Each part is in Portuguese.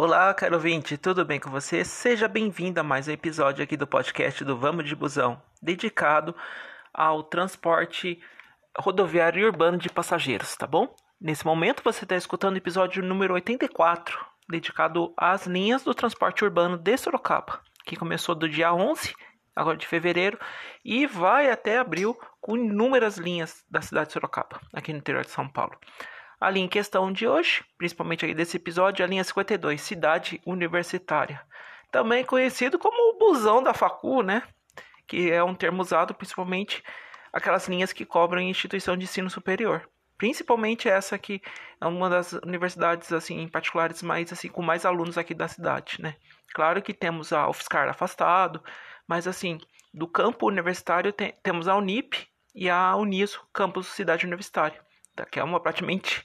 Olá, caro ouvinte, tudo bem com você? Seja bem-vindo a mais um episódio aqui do podcast do Vamos de Busão, dedicado ao transporte rodoviário e urbano de passageiros, tá bom? Nesse momento você está escutando o episódio número 84, dedicado às linhas do transporte urbano de Sorocaba, que começou do dia 11 agora de fevereiro e vai até abril com inúmeras linhas da cidade de Sorocaba, aqui no interior de São Paulo. A linha em questão de hoje, principalmente aqui desse episódio, é a linha 52, Cidade Universitária. Também conhecido como o busão da facu, né? Que é um termo usado principalmente aquelas linhas que cobram instituição de ensino superior. Principalmente essa que é uma das universidades assim particulares mais assim com mais alunos aqui da cidade, né? Claro que temos a UFSCar afastado, mas assim, do campo universitário tem, temos a Unip e a Uniso, campus Cidade Universitária que é uma praticamente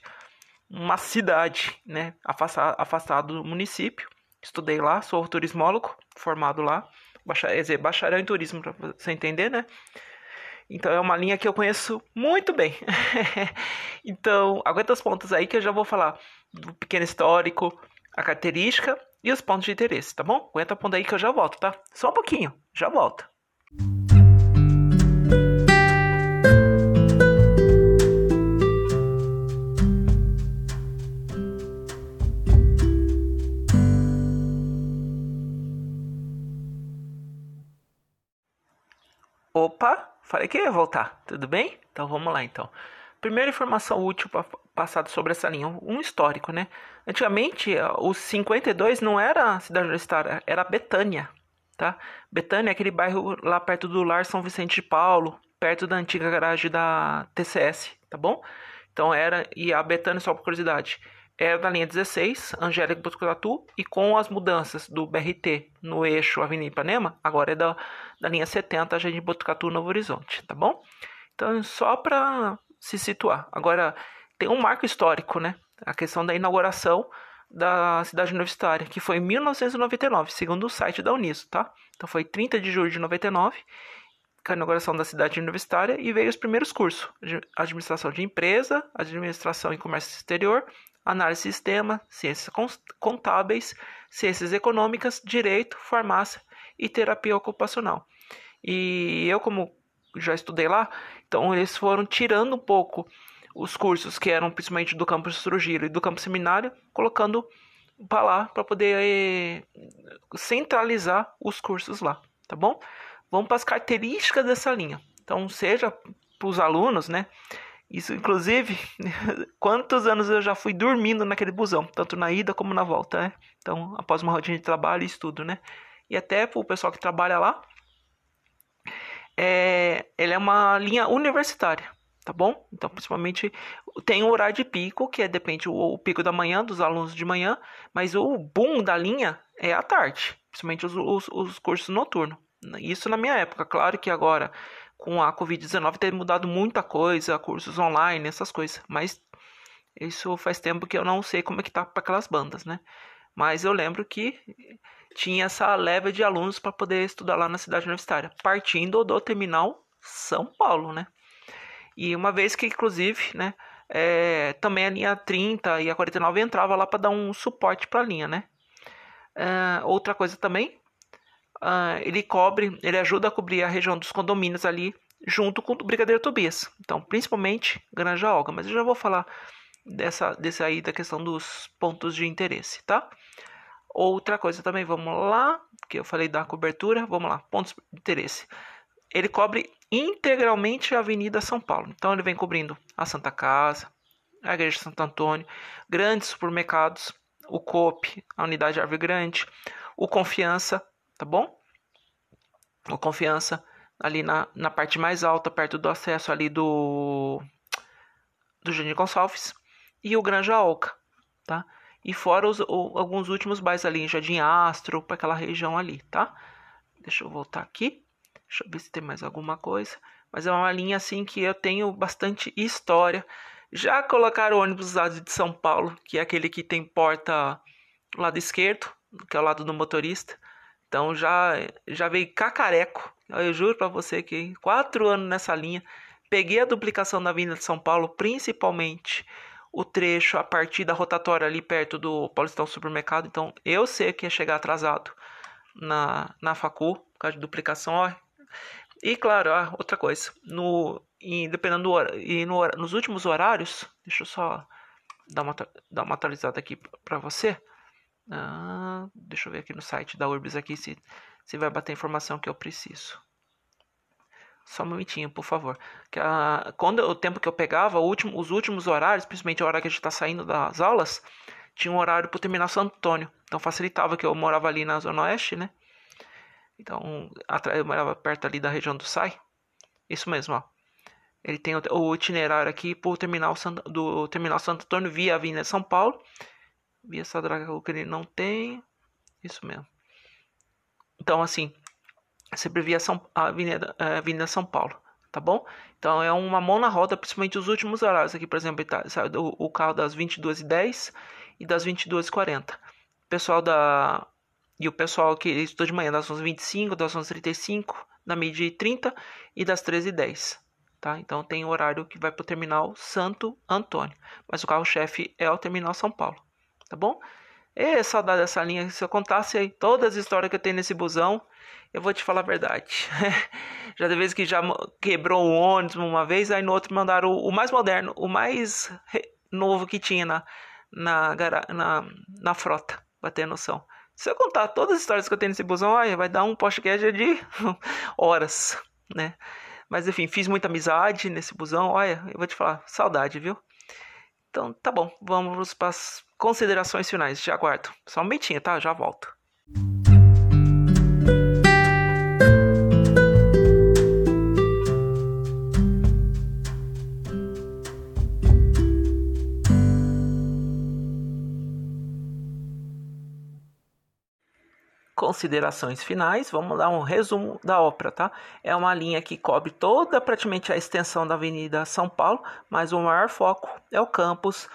uma cidade, né, afastado, do município. Estudei lá, sou turismólogo, formado lá, bacharel, bacharel em turismo, para você entender, né? Então é uma linha que eu conheço muito bem. então, aguenta os pontos aí que eu já vou falar do pequeno histórico, a característica e os pontos de interesse, tá bom? Aguenta o ponto aí que eu já volto, tá? Só um pouquinho, já volto. Falei que ia voltar, tudo bem? Então vamos lá então. Primeira informação útil passada sobre essa linha, um histórico, né? Antigamente, os 52 não era a cidade universitária, era Betânia, tá? Betânia é aquele bairro lá perto do Lar São Vicente de Paulo, perto da antiga garagem da TCS, tá bom? Então era, e a Betânia, só por curiosidade, era da linha 16, Angélica Botucatu, e com as mudanças do BRT no eixo Avenida Ipanema, agora é da, da linha 70, Jardim Botucatu, Novo Horizonte, tá bom? Então, só para se situar. Agora, tem um marco histórico, né? A questão da inauguração da cidade universitária, que foi em 1999, segundo o site da Uniso, tá? Então, foi 30 de julho de 99, com a inauguração da cidade universitária, e veio os primeiros cursos: administração de empresa, administração e comércio exterior, análise de sistema, ciências contábeis, ciências econômicas, direito, farmácia e terapia ocupacional. E eu, como já estudei lá, então eles foram tirando um pouco os cursos que eram principalmente do campus Trujillo e do campus Seminário, colocando para lá para poder eh, centralizar os cursos lá, tá bom? Vamos para as características dessa linha. Então, seja para os alunos, né? Isso, inclusive, quantos anos eu já fui dormindo naquele busão, tanto na ida como na volta, né? Então, após uma rotina de trabalho e estudo, né? E até o pessoal que trabalha lá, é, ele é uma linha universitária, tá bom? Então, principalmente, tem o horário de pico, que é, depende o, o pico da manhã, dos alunos de manhã, mas o boom da linha é à tarde, principalmente os, os, os cursos noturnos. Isso na minha época, claro que agora com a Covid-19 ter mudado muita coisa, cursos online, essas coisas. Mas isso faz tempo que eu não sei como é que tá para aquelas bandas, né? Mas eu lembro que tinha essa leva de alunos para poder estudar lá na cidade universitária, partindo do terminal São Paulo, né? E uma vez que, inclusive, né, é, também a linha 30 e a 49 entrava lá para dar um suporte para a linha, né? É, outra coisa também uh, ele cobre, ele ajuda a cobrir a região dos condomínios ali, junto com o Brigadeiro Tobias. Então, principalmente Granja Olga, mas eu já vou falar dessa, desse aí da questão dos pontos de interesse, tá? Outra coisa também, vamos lá, que eu falei da cobertura, vamos lá, pontos de interesse. Ele cobre integralmente a Avenida São Paulo. Então ele vem cobrindo a Santa Casa, a Igreja de Santo Antônio, grandes supermercados, o COP, a Unidade Árvore Grande, o Confiança, tá bom? O confiança ali na, na parte mais alta, perto do acesso ali do do Jardim Gonçalves e o Granja Oca, tá? E fora os, o, alguns últimos bairros ali em Jardim Astro, para aquela região ali, tá? Deixa eu voltar aqui. Deixa eu ver se tem mais alguma coisa. Mas é uma linha assim que eu tenho bastante história. Já colocaram ônibus usado de São Paulo, que é aquele que tem porta lado esquerdo, que é o lado do motorista. Então já, já veio cacareco. Eu juro para você que quatro anos nessa linha. Peguei a duplicação da Avenida de São Paulo, principalmente o trecho a partir da rotatória ali perto do Paulistão Supermercado. Então eu sei que ia chegar atrasado na, na facu, por causa de duplicação. Ó. E claro, ó, outra coisa, no, e dependendo do e no, nos últimos horários, deixa eu só dar uma, dar uma atualizada aqui para você. Ah, deixa eu ver aqui no site da Urbis aqui se, se vai bater a informação que eu preciso. Só um momentinho, por favor. Que quando o tempo que eu pegava, último, os últimos horários, principalmente a hora que a gente está saindo das aulas, tinha um horário para terminar Santo Antônio. Então facilitava que eu morava ali na Zona Oeste, né? Então, eu morava perto ali da região do SAI. Isso mesmo, ó. Ele tem o itinerário aqui pro terminal do terminal Santo Antônio via Avenida São Paulo. Via Sadraga que ele não tem. Isso mesmo. Então, assim, sempre via São, Avenida, é, Avenida São Paulo, tá bom? Então é uma mão na roda, principalmente os últimos horários. Aqui, por exemplo, tá, o, o carro das 22h10 e das 22h40. Pessoal da. E o pessoal que estuda de manhã das 11h25, das 11h35, da meia-dia e 30 e das 13h10. Tá? Então tem o horário que vai para o terminal Santo Antônio. Mas o carro-chefe é o terminal São Paulo. Tá bom? É saudade dessa linha. Se eu contasse aí todas as histórias que eu tenho nesse busão, eu vou te falar a verdade. já de vez que já quebrou o ônibus uma vez, aí no outro mandaram o, o mais moderno, o mais novo que tinha na, na, na, na frota, pra ter noção. Se eu contar todas as histórias que eu tenho nesse busão, olha, vai dar um podcast de horas, né? Mas enfim, fiz muita amizade nesse busão, olha, eu vou te falar, saudade, viu? Então, tá bom, vamos para as considerações finais. Já aguardo. Só um momentinho, tá? Já volto. Considerações finais, vamos dar um resumo da ópera, tá? É uma linha que cobre toda praticamente a extensão da Avenida São Paulo, mas o maior foco é o campus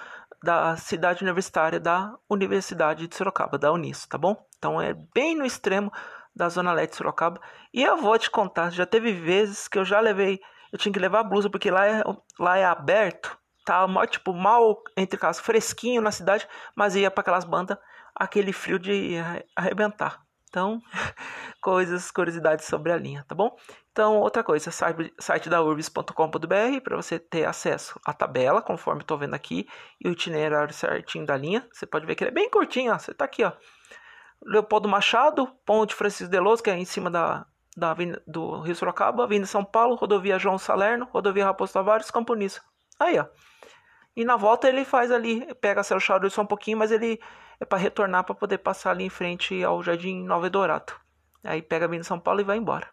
da cidade universitária da Universidade de Sorocaba, da Unis, tá bom? Então é bem no extremo da zona leste de Sorocaba. E eu vou te contar, já teve vezes que eu já levei, eu tinha que levar a blusa porque lá é, lá é aberto, tá tipo mal entre casas, fresquinho na cidade, mas ia para aquelas bandas aquele frio de arrebentar. Então, coisas, curiosidades sobre a linha, tá bom? Então, outra coisa, site da urbis.com.br para você ter acesso à tabela, conforme estou vendo aqui, e o itinerário certinho da linha. Você pode ver que ele é bem curtinho, ó. Você está aqui, ó. Leopoldo Machado, Ponte Francisco de Los, que é em cima da, da do Rio Sorocaba, Avenida São Paulo, Rodovia João Salerno, Rodovia Raposo Tavares, Campo. Aí, ó. E na volta ele faz ali, pega Céu Charuto só um pouquinho, mas ele é para retornar para poder passar ali em frente ao Jardim Nova Eldorado. Aí pega em São Paulo e vai embora.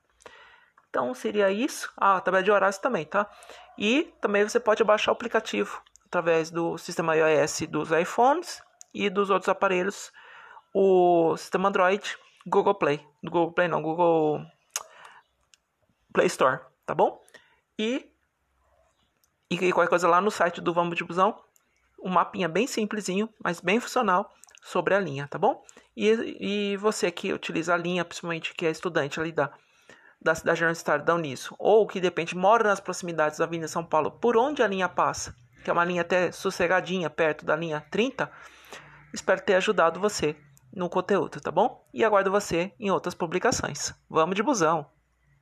Então seria isso. Ah, a tabela de horários também, tá? E também você pode baixar o aplicativo através do sistema iOS dos iPhones e dos outros aparelhos, o sistema Android, Google Play, Google Play não, Google Play Store, tá bom? E e qualquer coisa lá no site do Vamos de Busão, um mapinha bem simplesinho, mas bem funcional sobre a linha, tá bom? E, e você que utiliza a linha, principalmente que é estudante ali da, da cidade universitária da Uniso, ou que de repente mora nas proximidades da Avenida São Paulo, por onde a linha passa, que é uma linha até sossegadinha, perto da linha 30, espero ter ajudado você no conteúdo, tá bom? E aguardo você em outras publicações. Vamos de busão!